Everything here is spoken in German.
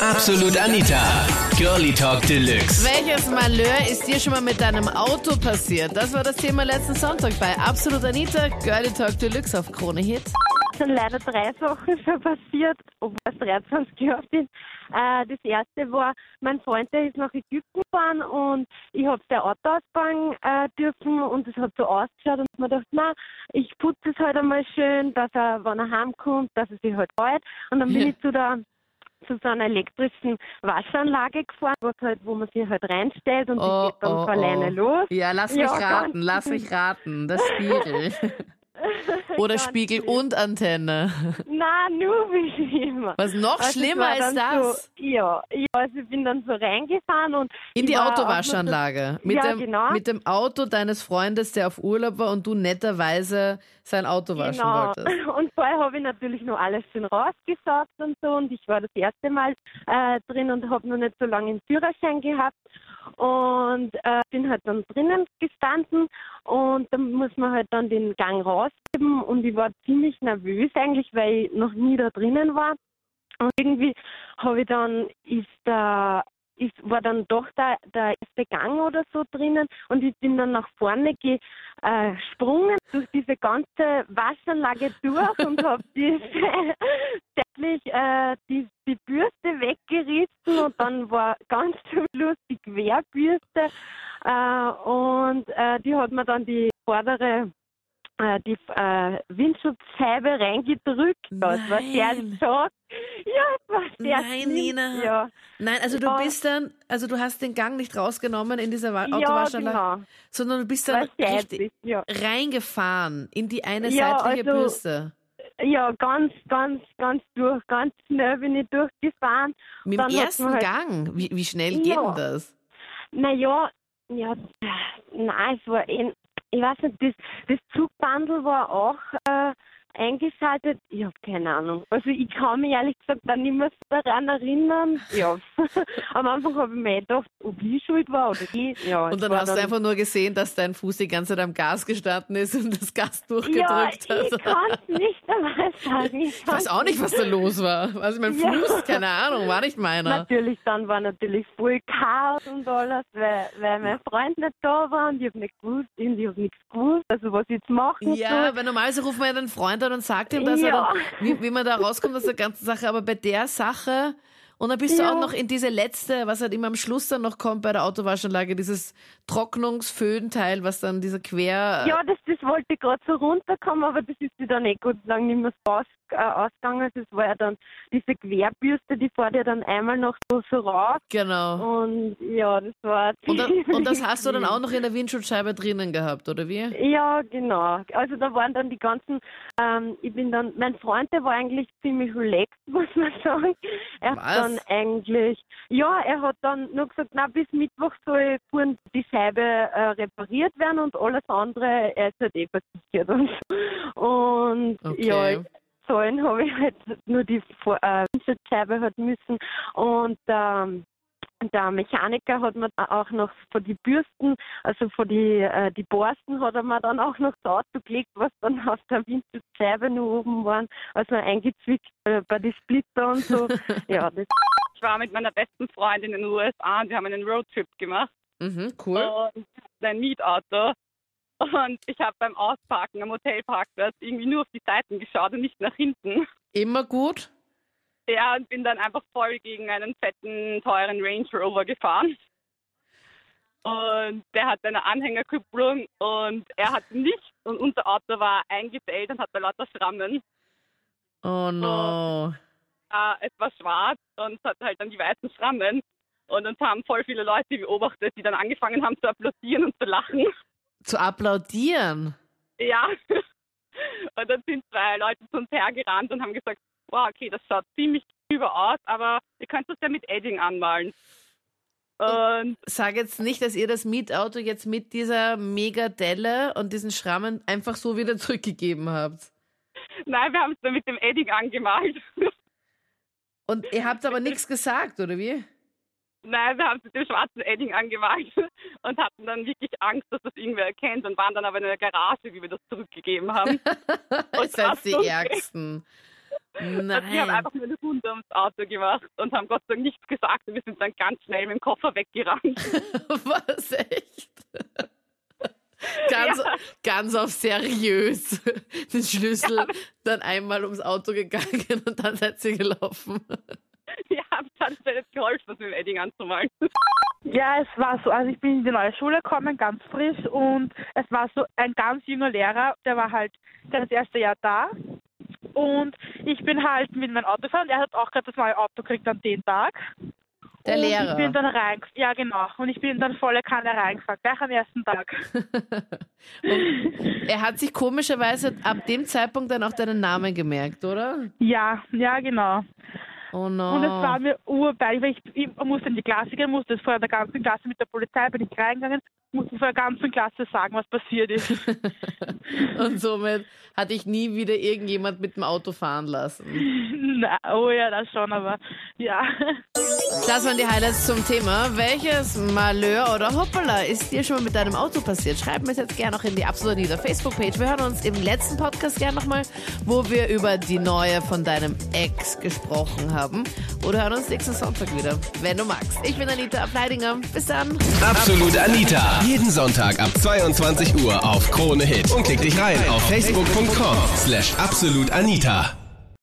Absolut Anita. Girlie Talk Deluxe. Welches Malheur ist dir schon mal mit deinem Auto passiert? Das war das Thema letzten Sonntag bei Absolut Anita, Girlie Talk Deluxe auf Krone Hit. Es sind leider drei Sachen schon passiert, obwohl es 23 Jahre sind. Äh, das erste war, mein Freund, der ist nach Ägypten gefahren und ich habe sein Auto ausbauen äh, dürfen und es hat so ausgeschaut und man dachte, na, ich putze es halt einmal schön, dass er, wenn er heimkommt, dass er sich halt freut. Und dann bin Ja. ich zu der zu so einer elektrischen Waschanlage gefahren, was halt, wo man sich halt reinstellt und Oh, die geht dann oh, von alleine oh. los. Ja, lass mich Ja, raten, lass mich raten. Das Spiegel. Oder Spiegel schlimm. und Antenne. Nein, nur wie immer. Was noch Also schlimmer dann das? So, ja, ja, also ich bin dann so reingefahren und In die Autowaschanlage. Mit, Ja, dem, genau. mit dem Auto deines Freundes, der auf Urlaub war und du netterweise sein Auto So, waschen genau. wolltest. Und vorher habe ich natürlich noch alles schön rausgesaugt und so und ich war das erste Mal äh, drin und habe noch nicht so lange den Führerschein gehabt und äh, bin halt dann drinnen gestanden und dann muss man halt dann den Gang rausgeben und ich war ziemlich nervös eigentlich, weil ich noch nie da drinnen war. Und irgendwie habe ich dann, ist da, ist, war dann doch der, der erste Gang oder so drinnen und ich bin dann nach vorne gesprungen durch diese ganze Waschanlage durch und habe diese täglich äh, die, die Bürste weggerissen und dann war ganz zum Schluss die Querbürste äh, und äh, die hat mir dann die vordere äh, die äh, Windschutzscheibe reingedrückt. Das war sehr Nein. schock. Ja, es war sehr Nein, schlimm. Nina. Ja, Nein, also du Ja. bist dann, also du hast den Gang nicht rausgenommen in dieser Wa- ja Autowaschanlage, genau. sondern du bist War dann richtig ja. reingefahren in die eine seitliche also- Bürste. Ja, ganz, ganz, ganz durch, ganz schnell bin ich durchgefahren. Mit dem ersten halt- Gang. Wie, wie schnell geht Ja. denn das? Naja, ja, nein, es war ich weiß nicht, das, das Zugbandel war auch äh, eingeschaltet. Ich habe keine Ahnung. Also ich kann mich ehrlich gesagt dann nicht mehr daran erinnern. Ja, am Anfang habe ich mir gedacht, ob ich schuld war oder ich. Ja, Und dann hast du einfach nur gesehen, dass dein Fuß die ganze Zeit am Gas gestanden ist und das Gas ja, durchgedrückt ich hat. kann es nicht einmal sagen. Ich weiß auch nicht, was da los war. Also mein Ja. Fuß, keine Ahnung, war nicht meiner. Natürlich, dann war natürlich voll Chaos und alles, weil, weil mein Freund nicht da war und ich habe nicht gewusst, ich habe nichts gewusst, also was ich jetzt machen Ja, soll. weil normalerweise ruft man ja den Freund an und sagt ihm, dass er Ja. dann, wie, wie man da rauskommt aus der ganzen Sache. Aber bei der Sache, und dann bist du Ja. auch noch in diese letzte, was halt immer am Schluss dann noch kommt bei der Autowaschanlage, dieses Trocknungsföhnteil, was dann dieser Quer... Ja, das, das wollte gerade so runterkommen, aber das ist dir dann eh Gott sei Dank nicht mehr so aus, äh, ausgegangen. Das war ja dann diese Querbürste, die fährt ja dann einmal noch so, so raus. Genau. Und ja, das war Und, dann, und das hast du dann auch noch in der Windschutzscheibe drinnen gehabt, oder wie? Ja, genau. Also da waren dann die ganzen, ähm, ich bin dann, mein Freund, der war eigentlich ziemlich relaxed, muss man sagen. Er Was? Dann eigentlich, ja, er hat dann nur gesagt, na bis Mittwoch soll vorn die Scheibe äh, repariert werden und alles andere, er ist halt eh versichert und so. Und Okay. ja, zahlen habe ich halt nur die Vor- äh, Windschutzscheibe halt müssen und ähm, der Mechaniker hat mir da auch noch von die Bürsten, also von die, äh, die Borsten hat er mir dann auch noch das Auto gelegt, was dann auf der Windschutzscheibe nur oben waren, also eingezwickt äh, bei die Splitter und so. ja, das Ich war mit meiner besten Freundin in den USA und wir haben einen Roadtrip gemacht. Mhm, cool. Und ein Mietauto. Und ich habe beim Ausparken am Hotelparkplatz irgendwie nur auf die Seiten geschaut und nicht nach hinten. Immer gut. Ja, und bin dann einfach voll gegen einen fetten, teuren Range Rover gefahren. Und der hat eine Anhängerkupplung und er hat nicht. Und unser Auto war eingebellt und hatte lauter Schrammen. Oh no. Äh, es war schwarz und hatte halt dann die weißen Schrammen. Und uns haben voll viele Leute beobachtet, die dann angefangen haben zu applaudieren und zu lachen. Zu applaudieren. Ja. Und dann sind zwei Leute zu uns hergerannt und haben gesagt, wow, okay, das schaut ziemlich über aus, aber ihr könnt das ja mit Edding anmalen. Und Sag jetzt nicht, dass ihr das Mietauto jetzt mit dieser Megadelle und diesen Schrammen einfach so wieder zurückgegeben habt. nein, wir haben es dann mit dem Edding angemalt. Und ihr habt aber nichts gesagt, oder wie? nein, wir haben es mit dem schwarzen Edding angemalt und hatten dann wirklich Angst, dass das irgendwer erkennt und waren dann aber in der Garage, wie wir das zurückgegeben haben. Ihr seid die so- Ärgsten. Also die haben Nein. einfach meine Hunde ums Auto gemacht und haben Gott sei Dank nichts gesagt und wir sind dann ganz schnell mit dem Koffer weggerannt. Was echt? Ganz, Ja. ganz auf seriös. Den Schlüssel dann einmal ums Auto gegangen und dann seid ihr gelaufen. Ja, das hat mir nicht geholfen, das mit dem Edding anzumalen. Ja, es war so, also ich bin in die neue Schule gekommen, ganz frisch und es war so ein ganz junger Lehrer, der war halt das erste Jahr da und ich bin halt mit meinem Auto gefahren, er hat auch gerade das neue Auto gekriegt an den Tag. Der und Lehrer. Ich bin dann rein, ja genau, und ich bin dann volle Kanne reingefahren, gleich am ersten Tag. Er hat sich komischerweise ab dem Zeitpunkt dann auch deinen Namen gemerkt, oder? Ja, ja genau. Oh no. Und es war mir urbeil, weil ich, ich musste in die Klasse gehen, musste es vor der ganzen Klasse mit der Polizei, bin ich reingegangen, musste vor der ganzen Klasse sagen, was passiert ist. Und somit hatte ich nie wieder irgendjemand mit dem Auto fahren lassen. Na, oh ja, das schon, aber ja. Das waren die Highlights zum Thema. Welches Malheur oder Hoppala ist dir schon mal mit deinem Auto passiert? Schreib mir es jetzt gerne noch in die Absolut Nieder Facebook-Page. Wir hören uns im letzten Podcast gerne nochmal, wo wir über die neue von deinem Ex gesprochen haben. Oder hören uns nächsten Sonntag wieder, wenn du magst. Ich bin Anita Ableidinger. Bis dann. Absolut Anita. Jeden Sonntag ab 22 Uhr auf Krone Hit. Und klick dich rein auf facebook.com slash absolutanita.